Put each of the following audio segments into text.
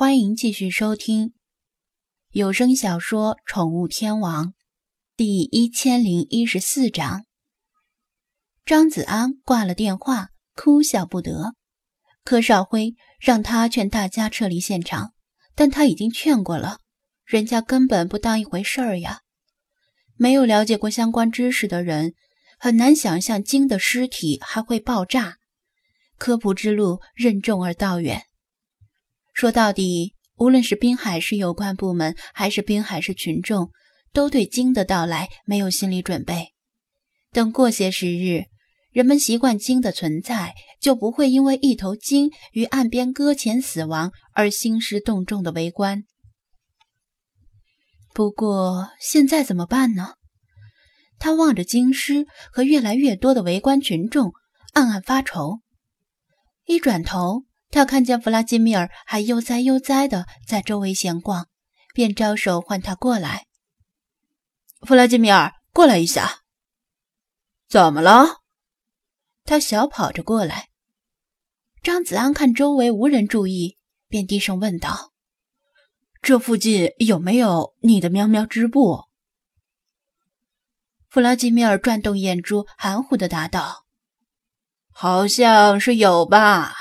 欢迎继续收听有声小说《宠物天王》第一千零一十四章。张子安挂了电话，哭笑不得。柯少辉让他劝大家撤离现场，但他已经劝过了，人家根本不当一回事儿呀。没有了解过相关知识的人，很难想象鲸的尸体还会爆炸。科普之路任重而道远。说到底，无论是滨海市有关部门，还是滨海市群众，都对鲸的到来没有心理准备。等过些时日，人们习惯鲸的存在，就不会因为一头鲸于岸边搁浅死亡而兴师动众的围观。不过现在怎么办呢？他望着鲸尸和越来越多的围观群众，暗暗发愁。一转头。他看见弗拉基米尔还悠哉悠哉的在周围闲逛，便招手唤他过来。弗拉基米尔，过来一下。怎么了？他小跑着过来。张子安看周围无人注意，便低声问道：“这附近有没有你的喵喵织布？”弗拉基米尔转动眼珠，含糊的答道：“好像是有吧。”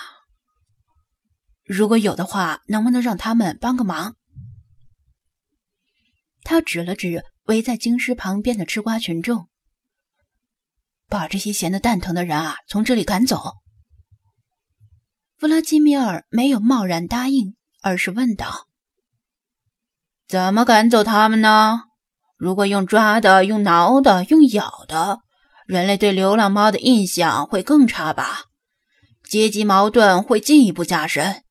如果有的话，能不能让他们帮个忙？他指了指围在京师旁边的吃瓜群众，把这些闲得蛋疼的人啊，从这里赶走。弗拉基米尔没有贸然答应，而是问道：“怎么赶走他们呢？如果用抓的、用挠的、用咬的，人类对流浪猫的印象会更差吧？阶级矛盾会进一步加深。”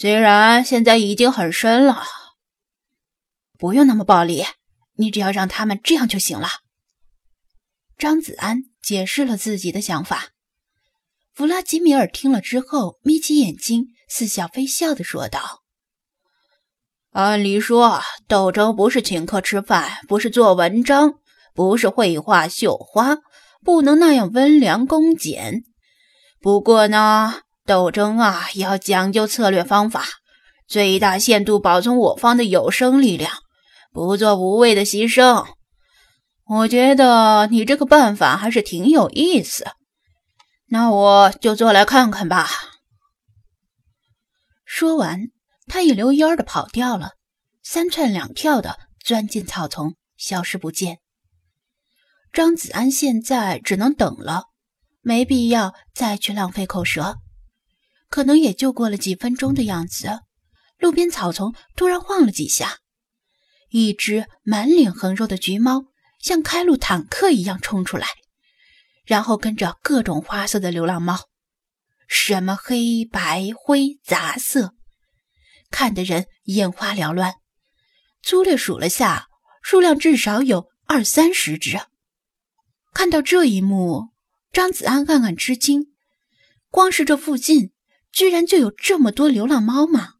虽然现在已经很深了，不用那么暴力，你只要让他们这样就行了。张子安解释了自己的想法。弗拉基米尔听了之后，眯起眼睛，似笑非笑的说道：“按理说，斗争不是请客吃饭，不是做文章，不是绘画绣花，不能那样温良恭俭。不过呢……”斗争啊，要讲究策略方法，最大限度保存我方的有生力量，不做无谓的牺牲。我觉得你这个办法还是挺有意思，那我就做来看看吧。说完，他一溜烟的跑掉了，三窜两跳的钻进草丛，消失不见。张子安现在只能等了，没必要再去浪费口舌。可能也就过了几分钟的样子，路边草丛突然晃了几下，一只满脸横肉的橘猫像开路坦克一样冲出来，然后跟着各种花色的流浪猫，什么黑白灰杂色，看得人眼花缭乱。粗略数了下，数量至少有二三十只。看到这一幕，张子安暗暗吃惊，光是这附近。居然就有这么多流浪猫吗？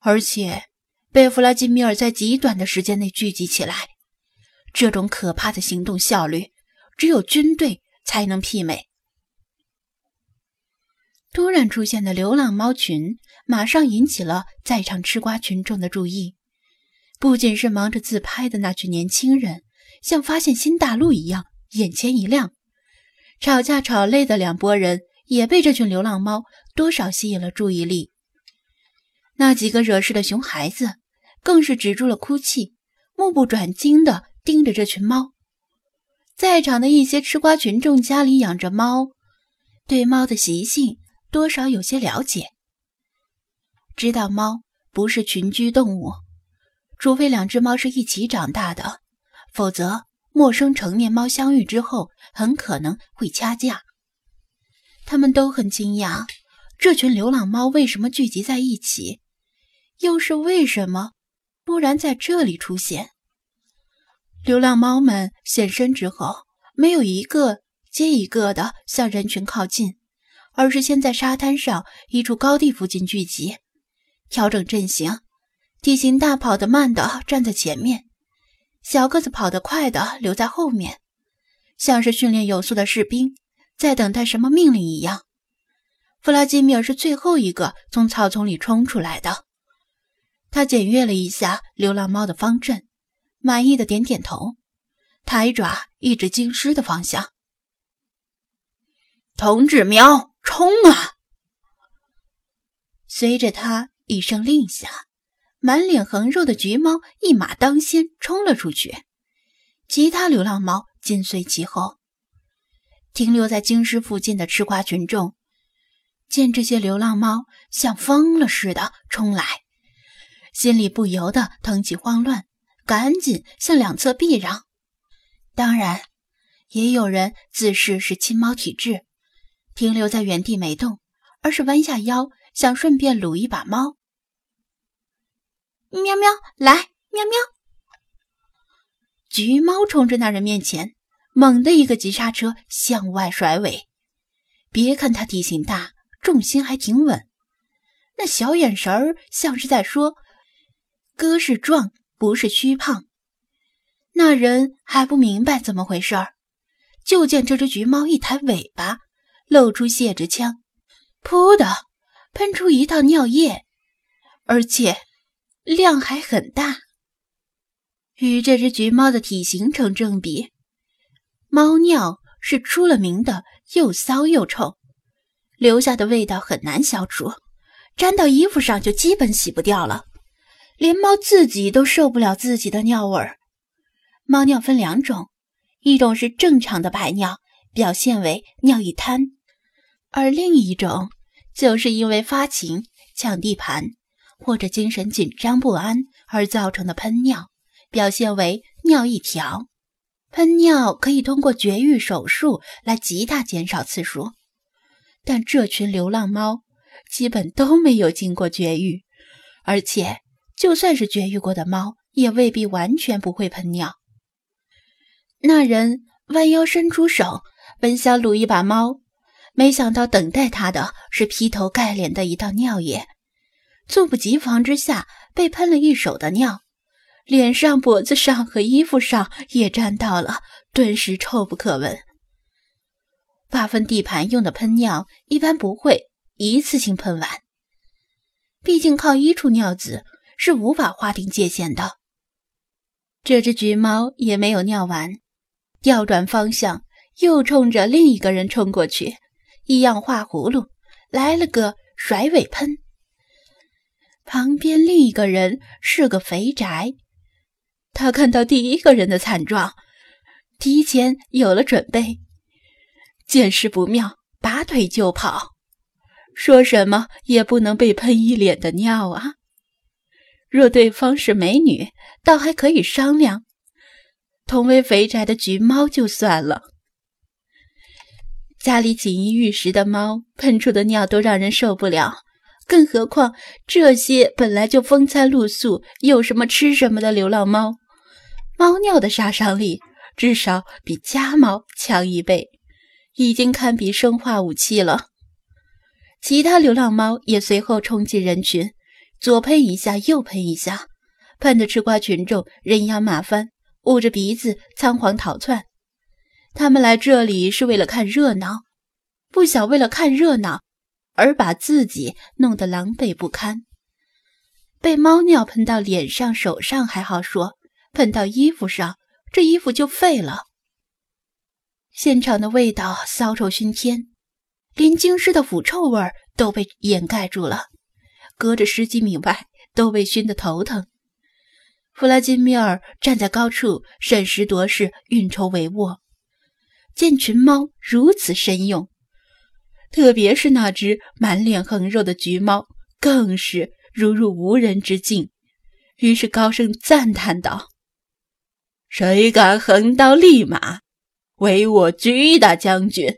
而且被弗拉基米尔在极短的时间内聚集起来，这种可怕的行动效率，只有军队才能媲美。突然出现的流浪猫群，马上引起了在场吃瓜群众的注意。不仅是忙着自拍的那群年轻人，像发现新大陆一样，眼前一亮。吵架吵累的两拨人。也被这群流浪猫多少吸引了注意力。那几个惹事的熊孩子更是止住了哭泣，目不转睛地盯着这群猫。在场的一些吃瓜群众家里养着猫，对猫的习性多少有些了解，知道猫不是群居动物，除非两只猫是一起长大的，否则陌生成年猫相遇之后很可能会掐架。他们都很惊讶，这群流浪猫为什么聚集在一起，又是为什么突然在这里出现？流浪猫们现身之后，没有一个接一个的向人群靠近，而是先在沙滩上一处高地附近聚集，调整阵型，体型大跑得慢的站在前面，小个子跑得快的留在后面，像是训练有素的士兵。在等待什么命令一样，弗拉基米尔是最后一个从草丛里冲出来的，他检阅了一下流浪猫的方阵，满意的点点头，抬爪一指京师的方向：“同志喵，冲啊！”随着他一声令下，满脸横肉的橘猫一马当先冲了出去，其他流浪猫紧随其后。停留在京师附近的吃瓜群众，见这些流浪猫像疯了似的冲来，心里不由得腾起慌乱，赶紧向两侧避让。当然，也有人自视是亲猫体质，停留在原地没动，而是弯下腰想顺便撸一把猫。喵喵，来，喵喵！橘猫冲着那人面前。猛的一个急刹车，向外甩尾。别看他体型大，重心还挺稳，那小眼神儿像是在说：“哥是壮，不是虚胖。”那人还不明白怎么回事儿，就见这只橘猫一抬尾巴，露出泄殖腔，噗的喷出一道尿液，而且量还很大，与这只橘猫的体型成正比。猫尿是出了名的又骚又臭，留下的味道很难消除，粘到衣服上就基本洗不掉了，连猫自己都受不了自己的尿味儿。猫尿分两种，一种是正常的排尿，表现为尿一滩；而另一种就是因为发情、抢地盘或者精神紧张不安而造成的喷尿，表现为尿一条。喷尿可以通过绝育手术来极大减少次数，但这群流浪猫基本都没有经过绝育，而且就算是绝育过的猫，也未必完全不会喷尿。那人弯腰伸出手，本想撸一把猫，没想到等待他的是劈头盖脸的一道尿液，猝不及防之下被喷了一手的尿。脸上、脖子上和衣服上也沾到了，顿时臭不可闻。划分地盘用的喷尿一般不会一次性喷完，毕竟靠一处尿渍是无法划定界限的。这只橘猫也没有尿完，调转方向，又冲着另一个人冲过去，一样画葫芦，来了个甩尾喷。旁边另一个人是个肥宅。他看到第一个人的惨状，提前有了准备，见势不妙，拔腿就跑，说什么也不能被喷一脸的尿啊！若对方是美女，倒还可以商量；同为肥宅的橘猫就算了，家里锦衣玉食的猫喷出的尿都让人受不了，更何况这些本来就风餐露宿、有什么吃什么的流浪猫。猫尿的杀伤力至少比家猫强一倍，已经堪比生化武器了。其他流浪猫也随后冲进人群，左喷一下，右喷一下，喷的吃瓜群众人仰马翻，捂着鼻子仓皇逃窜。他们来这里是为了看热闹，不想为了看热闹而把自己弄得狼狈不堪。被猫尿喷到脸上、手上还好说。喷到衣服上，这衣服就废了。现场的味道骚臭熏天，连京师的腐臭味都被掩盖住了，隔着十几米外都被熏得头疼。弗拉基米尔站在高处审时度势，运筹帷幄，见群猫如此神勇，特别是那只满脸横肉的橘猫，更是如入无人之境，于是高声赞叹道。谁敢横刀立马，唯我居大将军？